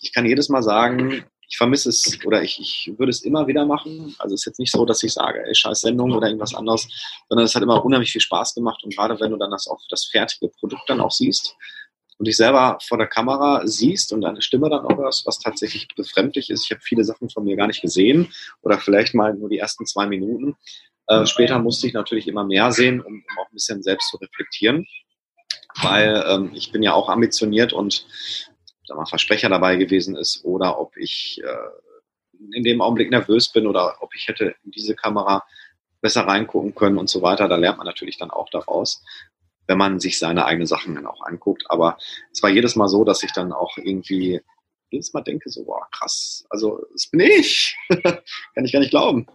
Ich kann jedes Mal sagen, ich vermisse es oder ich, ich würde es immer wieder machen. Also es ist jetzt nicht so, dass ich sage, ey, scheiß Sendung oder irgendwas anderes, sondern es hat immer unheimlich viel Spaß gemacht. Und gerade wenn du dann das auch das fertige Produkt dann auch siehst und dich selber vor der Kamera siehst und deine Stimme dann auch hörst, was tatsächlich befremdlich ist. Ich habe viele Sachen von mir gar nicht gesehen oder vielleicht mal nur die ersten zwei Minuten. Äh, später musste ich natürlich immer mehr sehen, um, um auch ein bisschen selbst zu reflektieren weil ähm, ich bin ja auch ambitioniert und mal Versprecher dabei gewesen ist oder ob ich äh, in dem Augenblick nervös bin oder ob ich hätte in diese Kamera besser reingucken können und so weiter. Da lernt man natürlich dann auch daraus, wenn man sich seine eigenen Sachen dann auch anguckt. Aber es war jedes Mal so, dass ich dann auch irgendwie jedes Mal denke, so, wow, krass, also es bin ich. Kann ich gar nicht glauben.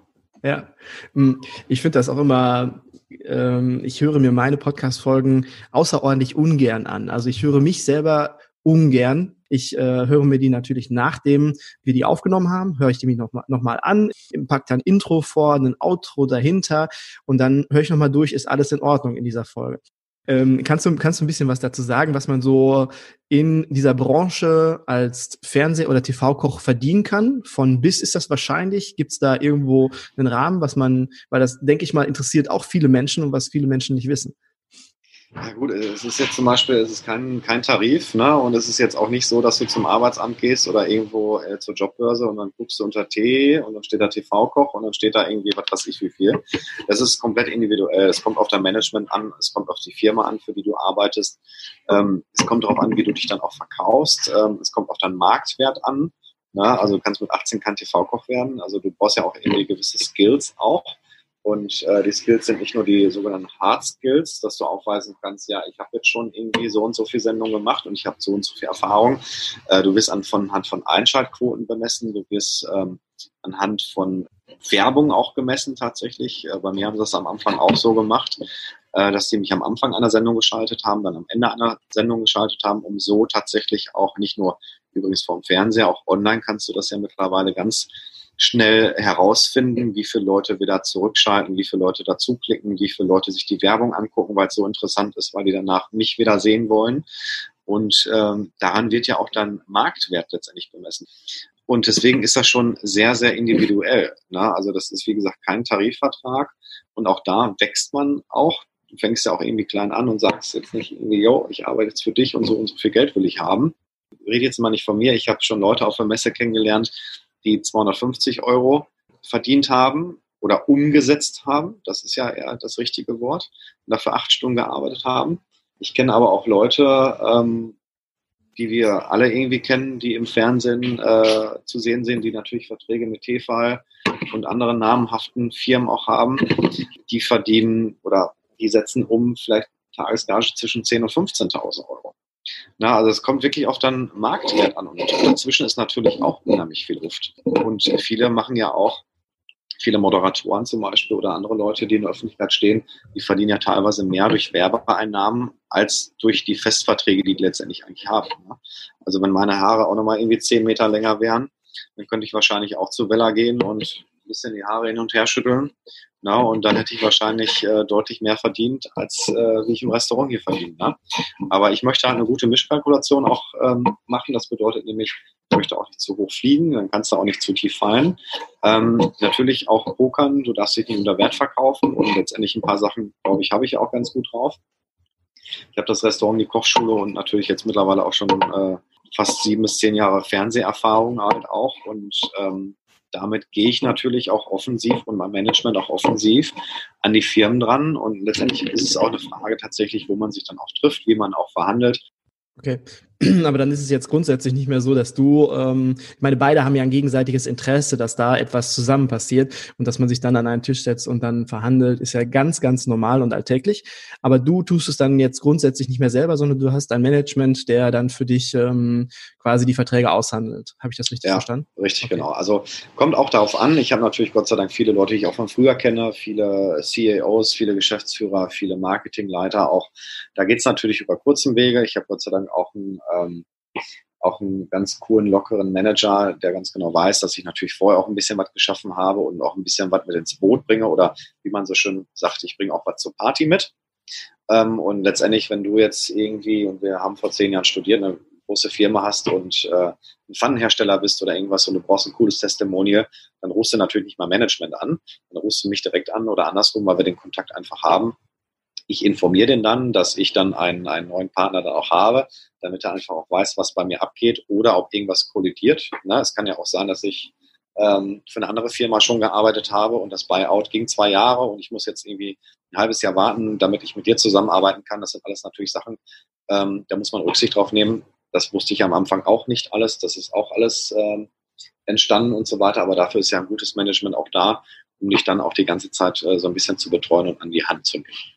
Ja, hm, ich finde das auch immer, ähm, ich höre mir meine Podcast-Folgen außerordentlich ungern an. Also ich höre mich selber ungern. Ich äh, höre mir die natürlich nachdem wir die aufgenommen haben, höre ich die mir nochmal noch mal an, pack dann Intro vor, ein Outro dahinter und dann höre ich nochmal durch, ist alles in Ordnung in dieser Folge. Ähm, kannst, du, kannst du ein bisschen was dazu sagen, was man so in dieser Branche als Fernseh- oder TV-Koch verdienen kann? Von bis ist das wahrscheinlich? Gibt es da irgendwo einen Rahmen, was man, weil das, denke ich mal, interessiert auch viele Menschen und was viele Menschen nicht wissen. Ja gut, es ist jetzt zum Beispiel, es ist kein, kein Tarif, ne? Und es ist jetzt auch nicht so, dass du zum Arbeitsamt gehst oder irgendwo äh, zur Jobbörse und dann guckst du unter T und dann steht da TV-Koch und dann steht da irgendwie, was weiß ich wie viel. Das ist komplett individuell. Es kommt auf dein Management an, es kommt auf die Firma an, für die du arbeitest. Ähm, es kommt darauf an, wie du dich dann auch verkaufst. Ähm, es kommt auf deinen Marktwert an. Ne? Also du kannst mit 18 kein TV-Koch werden. Also du brauchst ja auch irgendwie gewisse Skills auch. Und äh, die Skills sind nicht nur die sogenannten Hard Skills, dass du aufweisen kannst, ja, ich habe jetzt schon irgendwie so und so viel Sendungen gemacht und ich habe so und so viel Erfahrung. Äh, du wirst anhand von Einschaltquoten bemessen, du wirst ähm, anhand von Werbung auch gemessen tatsächlich. Äh, bei mir haben sie das am Anfang auch so gemacht, äh, dass die mich am Anfang einer Sendung geschaltet haben, dann am Ende einer Sendung geschaltet haben, um so tatsächlich auch nicht nur übrigens vom Fernseher, auch online kannst du das ja mittlerweile ganz schnell herausfinden, wie viele Leute wieder zurückschalten, wie viele Leute dazuklicken, wie viele Leute sich die Werbung angucken, weil es so interessant ist, weil die danach mich wieder sehen wollen. Und ähm, daran wird ja auch dann Marktwert letztendlich bemessen. Und deswegen ist das schon sehr, sehr individuell. Ne? Also das ist, wie gesagt, kein Tarifvertrag. Und auch da wächst man auch. Du fängst ja auch irgendwie klein an und sagst jetzt nicht irgendwie, yo, ich arbeite jetzt für dich und so und so viel Geld will ich haben. Rede jetzt mal nicht von mir. Ich habe schon Leute auf der Messe kennengelernt, die 250 Euro verdient haben oder umgesetzt haben. Das ist ja eher das richtige Wort. Und dafür acht Stunden gearbeitet haben. Ich kenne aber auch Leute, ähm, die wir alle irgendwie kennen, die im Fernsehen äh, zu sehen sind, die natürlich Verträge mit Tefal und anderen namhaften Firmen auch haben, die verdienen oder die setzen um vielleicht Tagesgage zwischen 10.000 und 15.000 Euro. Na, also es kommt wirklich auf dann Marktwert an und dazwischen ist natürlich auch unheimlich viel Luft. Und viele machen ja auch, viele Moderatoren zum Beispiel oder andere Leute, die in der Öffentlichkeit stehen, die verdienen ja teilweise mehr durch Werbeeinnahmen als durch die Festverträge, die die letztendlich eigentlich haben. Also wenn meine Haare auch nochmal irgendwie zehn Meter länger wären, dann könnte ich wahrscheinlich auch zu Vella gehen und ein bisschen die Haare hin und her schütteln. Na, und dann hätte ich wahrscheinlich äh, deutlich mehr verdient, als äh, wie ich im Restaurant hier verdiene. Ne? Aber ich möchte halt eine gute Mischkalkulation auch ähm, machen. Das bedeutet nämlich, ich möchte auch nicht zu hoch fliegen, dann kannst du auch nicht zu tief fallen. Ähm, natürlich auch pokern, du darfst dich nicht unter Wert verkaufen und letztendlich ein paar Sachen, glaube ich, habe ich auch ganz gut drauf. Ich habe das Restaurant, die Kochschule und natürlich jetzt mittlerweile auch schon äh, fast sieben bis zehn Jahre Fernseherfahrung halt auch und ähm, damit gehe ich natürlich auch offensiv und mein Management auch offensiv an die Firmen dran. Und letztendlich ist es auch eine Frage tatsächlich, wo man sich dann auch trifft, wie man auch verhandelt. Okay, aber dann ist es jetzt grundsätzlich nicht mehr so, dass du, ähm, ich meine, beide haben ja ein gegenseitiges Interesse, dass da etwas zusammen passiert und dass man sich dann an einen Tisch setzt und dann verhandelt, ist ja ganz, ganz normal und alltäglich. Aber du tust es dann jetzt grundsätzlich nicht mehr selber, sondern du hast ein Management, der dann für dich ähm, quasi die Verträge aushandelt. Habe ich das richtig ja, verstanden? Richtig, okay. genau. Also kommt auch darauf an. Ich habe natürlich Gott sei Dank viele Leute, die ich auch von früher kenne, viele CAOs, viele Geschäftsführer, viele Marketingleiter auch. Da geht es natürlich über kurzen Wege. Ich habe Gott sei Dank auch ein ähm, auch einen ganz coolen, lockeren Manager, der ganz genau weiß, dass ich natürlich vorher auch ein bisschen was geschaffen habe und auch ein bisschen was mit ins Boot bringe oder wie man so schön sagt, ich bringe auch was zur Party mit. Ähm, und letztendlich, wenn du jetzt irgendwie, und wir haben vor zehn Jahren studiert, eine große Firma hast und äh, ein Pfannenhersteller bist oder irgendwas und du brauchst ein cooles Testimonial, dann rufst du natürlich nicht mal Management an, dann rufst du mich direkt an oder andersrum, weil wir den Kontakt einfach haben ich informiere den dann, dass ich dann einen, einen neuen Partner dann auch habe, damit er einfach auch weiß, was bei mir abgeht oder ob irgendwas kollidiert. Na, es kann ja auch sein, dass ich ähm, für eine andere Firma schon gearbeitet habe und das Buyout ging zwei Jahre und ich muss jetzt irgendwie ein halbes Jahr warten, damit ich mit dir zusammenarbeiten kann. Das sind alles natürlich Sachen, ähm, da muss man Rücksicht drauf nehmen. Das wusste ich am Anfang auch nicht alles. Das ist auch alles ähm, entstanden und so weiter. Aber dafür ist ja ein gutes Management auch da, um dich dann auch die ganze Zeit äh, so ein bisschen zu betreuen und an die Hand zu nehmen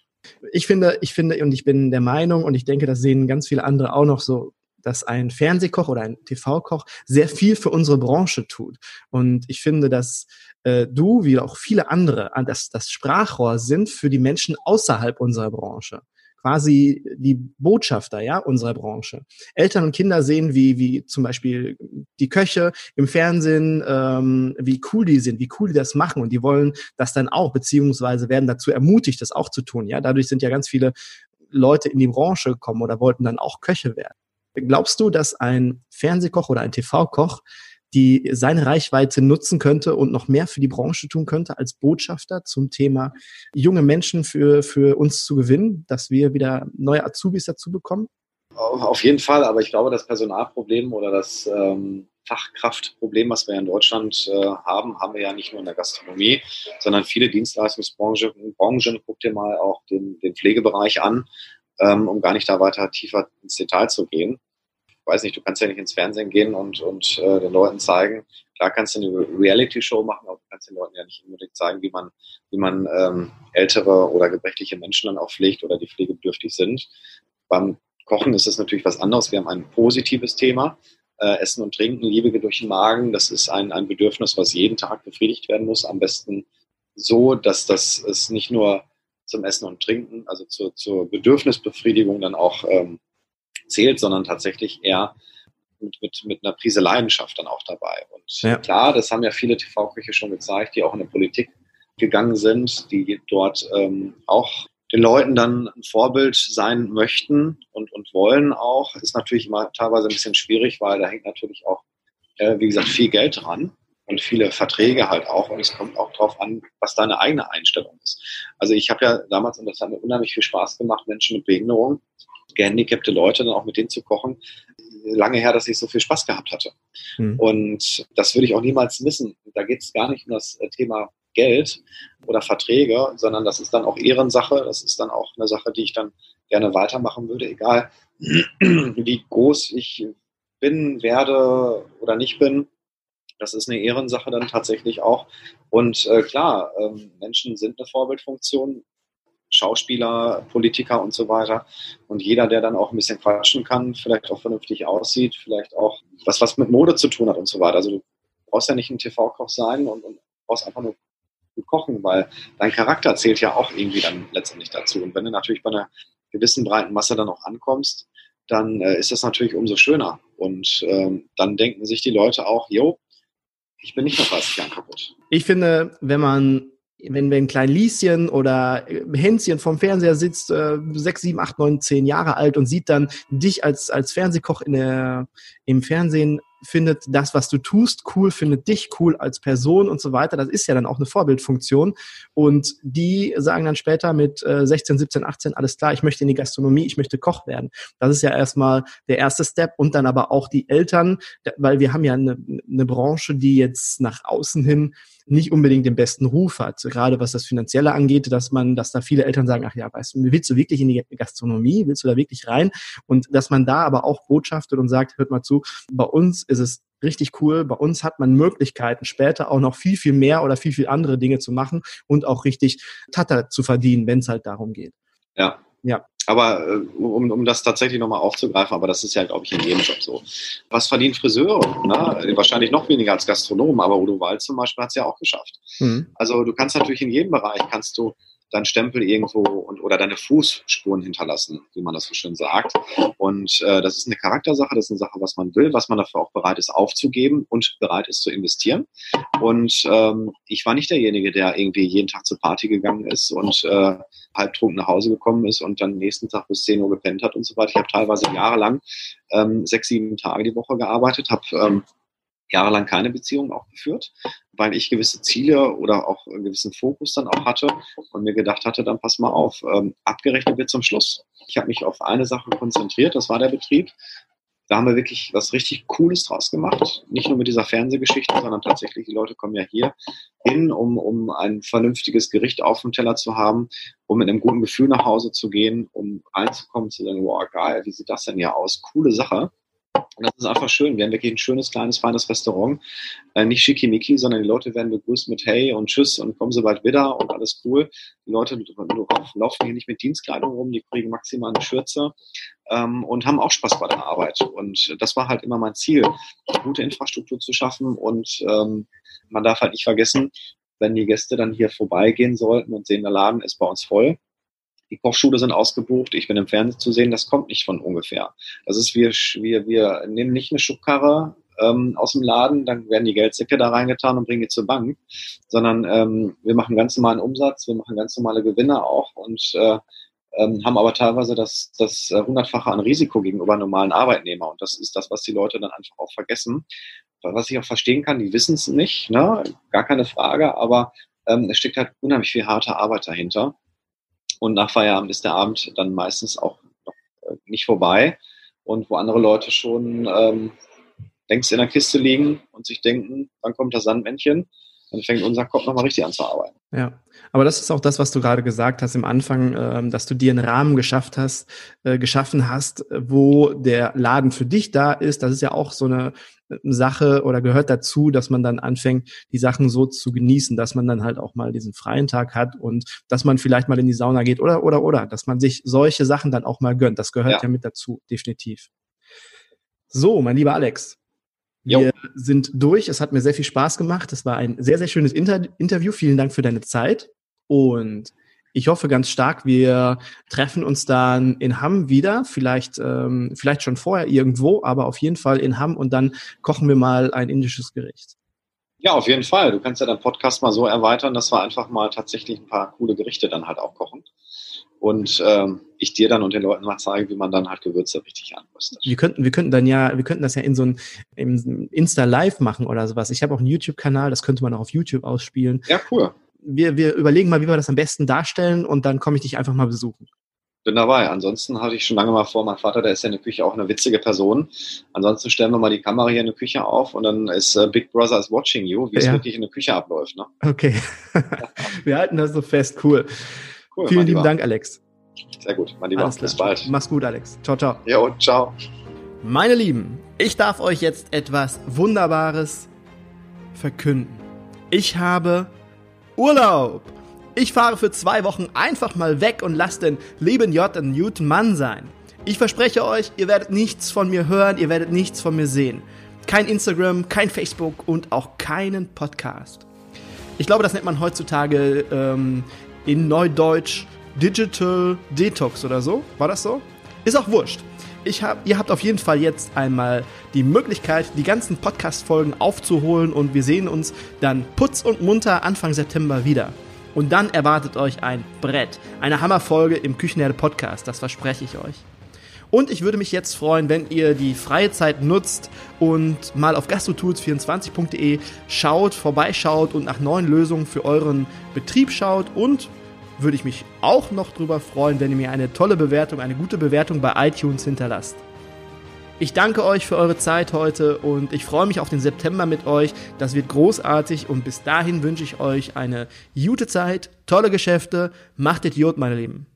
ich finde, ich finde, und ich bin der Meinung, und ich denke, das sehen ganz viele andere auch noch so, dass ein Fernsehkoch oder ein TV-Koch sehr viel für unsere Branche tut. Und ich finde, dass äh, du, wie auch viele andere, das, das Sprachrohr sind für die Menschen außerhalb unserer Branche quasi die Botschafter ja unserer Branche. Eltern und Kinder sehen, wie wie zum Beispiel die Köche im Fernsehen, ähm, wie cool die sind, wie cool die das machen und die wollen das dann auch beziehungsweise werden dazu ermutigt, das auch zu tun. Ja, dadurch sind ja ganz viele Leute in die Branche gekommen oder wollten dann auch Köche werden. Glaubst du, dass ein Fernsehkoch oder ein TV-Koch die seine Reichweite nutzen könnte und noch mehr für die Branche tun könnte als Botschafter zum Thema junge Menschen für, für uns zu gewinnen, dass wir wieder neue Azubis dazu bekommen? Auf jeden Fall, aber ich glaube, das Personalproblem oder das ähm, Fachkraftproblem, was wir in Deutschland äh, haben, haben wir ja nicht nur in der Gastronomie, sondern viele Dienstleistungsbranchen. Branchen, guck dir mal auch den, den Pflegebereich an, ähm, um gar nicht da weiter tiefer ins Detail zu gehen weiß nicht, du kannst ja nicht ins Fernsehen gehen und, und äh, den Leuten zeigen, klar kannst du eine Reality-Show machen, aber du kannst den Leuten ja nicht unbedingt zeigen, wie man, wie man ähm, ältere oder gebrechliche Menschen dann auch pflegt oder die pflegebedürftig sind. Beim Kochen ist es natürlich was anderes. Wir haben ein positives Thema. Äh, Essen und Trinken, Liebe durch den Magen. Das ist ein, ein Bedürfnis, was jeden Tag befriedigt werden muss. Am besten so, dass das es nicht nur zum Essen und Trinken, also zur, zur Bedürfnisbefriedigung dann auch ähm, zählt, sondern tatsächlich eher mit, mit, mit einer Prise Leidenschaft dann auch dabei. Und ja. klar, das haben ja viele TV-Köche schon gezeigt, die auch in die Politik gegangen sind, die dort ähm, auch den Leuten dann ein Vorbild sein möchten und, und wollen auch, ist natürlich immer teilweise ein bisschen schwierig, weil da hängt natürlich auch, äh, wie gesagt, viel Geld dran und viele Verträge halt auch. Und es kommt auch darauf an, was deine eigene Einstellung ist. Also ich habe ja damals, und das hat mir unheimlich viel Spaß gemacht, Menschen mit Behinderung gehandicapte Leute dann auch mit denen zu kochen. Lange her, dass ich so viel Spaß gehabt hatte. Mhm. Und das würde ich auch niemals missen. Da geht es gar nicht um das äh, Thema Geld oder Verträge, sondern das ist dann auch Ehrensache. Das ist dann auch eine Sache, die ich dann gerne weitermachen würde, egal wie groß ich bin, werde oder nicht bin. Das ist eine Ehrensache dann tatsächlich auch. Und äh, klar, ähm, Menschen sind eine Vorbildfunktion. Schauspieler, Politiker und so weiter. Und jeder, der dann auch ein bisschen quatschen kann, vielleicht auch vernünftig aussieht, vielleicht auch was, was mit Mode zu tun hat und so weiter. Also du brauchst ja nicht ein TV-Koch sein und, und brauchst einfach nur gut kochen, weil dein Charakter zählt ja auch irgendwie dann letztendlich dazu. Und wenn du natürlich bei einer gewissen breiten Masse dann auch ankommst, dann äh, ist das natürlich umso schöner. Und ähm, dann denken sich die Leute auch, jo, ich bin nicht noch 30 Jahre kaputt. Ich finde, wenn man wenn, wenn klein Lieschen oder Hänschen vom Fernseher sitzt, äh, sechs, sieben, acht, neun, zehn Jahre alt und sieht dann dich als, als Fernsehkoch in der, im Fernsehen, findet das, was du tust, cool, findet dich cool als Person und so weiter. Das ist ja dann auch eine Vorbildfunktion. Und die sagen dann später mit äh, 16, 17, 18, alles klar, ich möchte in die Gastronomie, ich möchte Koch werden. Das ist ja erstmal der erste Step und dann aber auch die Eltern, weil wir haben ja eine, eine Branche, die jetzt nach außen hin nicht unbedingt den besten Ruf hat, gerade was das Finanzielle angeht, dass man, dass da viele Eltern sagen, ach ja, weißt du, willst du wirklich in die Gastronomie, willst du da wirklich rein? Und dass man da aber auch botschaftet und sagt, hört mal zu, bei uns ist es richtig cool. Bei uns hat man Möglichkeiten, später auch noch viel, viel mehr oder viel, viel andere Dinge zu machen und auch richtig Tata zu verdienen, wenn es halt darum geht. Ja. Ja. Aber äh, um, um das tatsächlich nochmal aufzugreifen, aber das ist ja, glaube ich, in jedem Job so. Was verdienen Friseure? Na, wahrscheinlich noch weniger als Gastronomen, aber Udo Wald zum Beispiel hat es ja auch geschafft. Mhm. Also du kannst natürlich in jedem Bereich, kannst du deinen Stempel irgendwo und, oder deine Fußspuren hinterlassen, wie man das so schön sagt. Und äh, das ist eine Charaktersache, das ist eine Sache, was man will, was man dafür auch bereit ist aufzugeben und bereit ist zu investieren. Und ähm, ich war nicht derjenige, der irgendwie jeden Tag zur Party gegangen ist und äh, halbtrunken nach Hause gekommen ist und dann nächsten Tag bis 10 Uhr gepennt hat und so weiter. Ich habe teilweise jahrelang ähm, sechs, sieben Tage die Woche gearbeitet, habe ähm, jahrelang keine Beziehung auch geführt, weil ich gewisse Ziele oder auch einen gewissen Fokus dann auch hatte und mir gedacht hatte, dann pass mal auf, ähm, abgerechnet wird zum Schluss. Ich habe mich auf eine Sache konzentriert, das war der Betrieb. Da haben wir wirklich was richtig Cooles draus gemacht. Nicht nur mit dieser Fernsehgeschichte, sondern tatsächlich, die Leute kommen ja hier hin, um, um ein vernünftiges Gericht auf dem Teller zu haben, um mit einem guten Gefühl nach Hause zu gehen, um einzukommen, zu sagen, wow, geil, wie sieht das denn hier aus? Coole Sache. Und das ist einfach schön. Wir haben wirklich ein schönes, kleines, feines Restaurant. Äh, nicht schickimicki, sondern die Leute werden begrüßt mit Hey und Tschüss und kommen sie bald wieder und alles cool. Die Leute laufen hier nicht mit Dienstkleidung rum, die kriegen maximal eine Schürze ähm, und haben auch Spaß bei der Arbeit. Und das war halt immer mein Ziel, gute Infrastruktur zu schaffen. Und ähm, man darf halt nicht vergessen, wenn die Gäste dann hier vorbeigehen sollten und sehen, der Laden ist bei uns voll, die Kochschule sind ausgebucht, ich bin im Fernsehen zu sehen, das kommt nicht von ungefähr. Das ist, wir, wir, wir nehmen nicht eine Schubkarre ähm, aus dem Laden, dann werden die Geldsäcke da reingetan und bringen die zur Bank, sondern ähm, wir machen ganz normalen Umsatz, wir machen ganz normale Gewinne auch und äh, ähm, haben aber teilweise das, das äh, hundertfache an Risiko gegenüber normalen Arbeitnehmern. Und das ist das, was die Leute dann einfach auch vergessen. Was ich auch verstehen kann, die wissen es nicht, ne? gar keine Frage, aber ähm, es steckt halt unheimlich viel harte Arbeit dahinter. Und nach Feierabend ist der Abend dann meistens auch noch äh, nicht vorbei. Und wo andere Leute schon ähm, längst in der Kiste liegen und sich denken, wann kommt das Sandmännchen, dann fängt unser Kopf nochmal richtig an zu arbeiten. Ja, aber das ist auch das, was du gerade gesagt hast im Anfang, äh, dass du dir einen Rahmen geschafft hast, äh, geschaffen hast, wo der Laden für dich da ist. Das ist ja auch so eine Sache oder gehört dazu, dass man dann anfängt, die Sachen so zu genießen, dass man dann halt auch mal diesen freien Tag hat und dass man vielleicht mal in die Sauna geht oder, oder, oder, dass man sich solche Sachen dann auch mal gönnt. Das gehört ja, ja mit dazu, definitiv. So, mein lieber Alex. Wir jo. sind durch. Es hat mir sehr viel Spaß gemacht. Es war ein sehr, sehr schönes Inter Interview. Vielen Dank für deine Zeit. Und ich hoffe ganz stark, wir treffen uns dann in Hamm wieder, vielleicht, ähm, vielleicht schon vorher irgendwo, aber auf jeden Fall in Hamm und dann kochen wir mal ein indisches Gericht. Ja, auf jeden Fall. Du kannst ja deinen Podcast mal so erweitern, dass wir einfach mal tatsächlich ein paar coole Gerichte dann halt auch kochen. Und ähm, ich dir dann und den Leuten mal zeige, wie man dann halt Gewürze richtig anrüstet. Wir könnten, wir könnten dann ja, wir könnten das ja in so ein Insta Live machen oder sowas. Ich habe auch einen YouTube-Kanal, das könnte man auch auf YouTube ausspielen. Ja, cool wir, wir überlegen mal, wie wir das am besten darstellen und dann komme ich dich einfach mal besuchen. Bin dabei. Ansonsten hatte ich schon lange mal vor, mein Vater, der ist ja in der Küche auch eine witzige Person. Ansonsten stellen wir mal die Kamera hier in der Küche auf und dann ist äh, Big Brother is watching you, wie ja. es wirklich in der Küche abläuft. Ne? Okay. wir halten das so fest. Cool. Cool Vielen lieben Dank, Alex. Sehr gut, mein Lieber. Bis bald. Mach's gut, Alex. Ciao, ciao. Jo, ciao. Meine Lieben, ich darf euch jetzt etwas Wunderbares verkünden. Ich habe Urlaub. Ich fahre für zwei Wochen einfach mal weg und lasse den lieben J. Newton Mann sein. Ich verspreche euch, ihr werdet nichts von mir hören, ihr werdet nichts von mir sehen. Kein Instagram, kein Facebook und auch keinen Podcast. Ich glaube, das nennt man heutzutage ähm, in Neudeutsch Digital Detox oder so. War das so? Ist auch wurscht. Ich hab, ihr habt auf jeden Fall jetzt einmal die Möglichkeit, die ganzen Podcast-Folgen aufzuholen und wir sehen uns dann putz und munter Anfang September wieder. Und dann erwartet euch ein Brett, eine Hammerfolge im Küchenherde Podcast, das verspreche ich euch. Und ich würde mich jetzt freuen, wenn ihr die freie Zeit nutzt und mal auf gastrotools24.de schaut, vorbeischaut und nach neuen Lösungen für euren Betrieb schaut und würde ich mich auch noch drüber freuen, wenn ihr mir eine tolle Bewertung, eine gute Bewertung bei iTunes hinterlasst. Ich danke euch für eure Zeit heute und ich freue mich auf den September mit euch. Das wird großartig und bis dahin wünsche ich euch eine gute Zeit, tolle Geschäfte, macht Idiot, meine Lieben.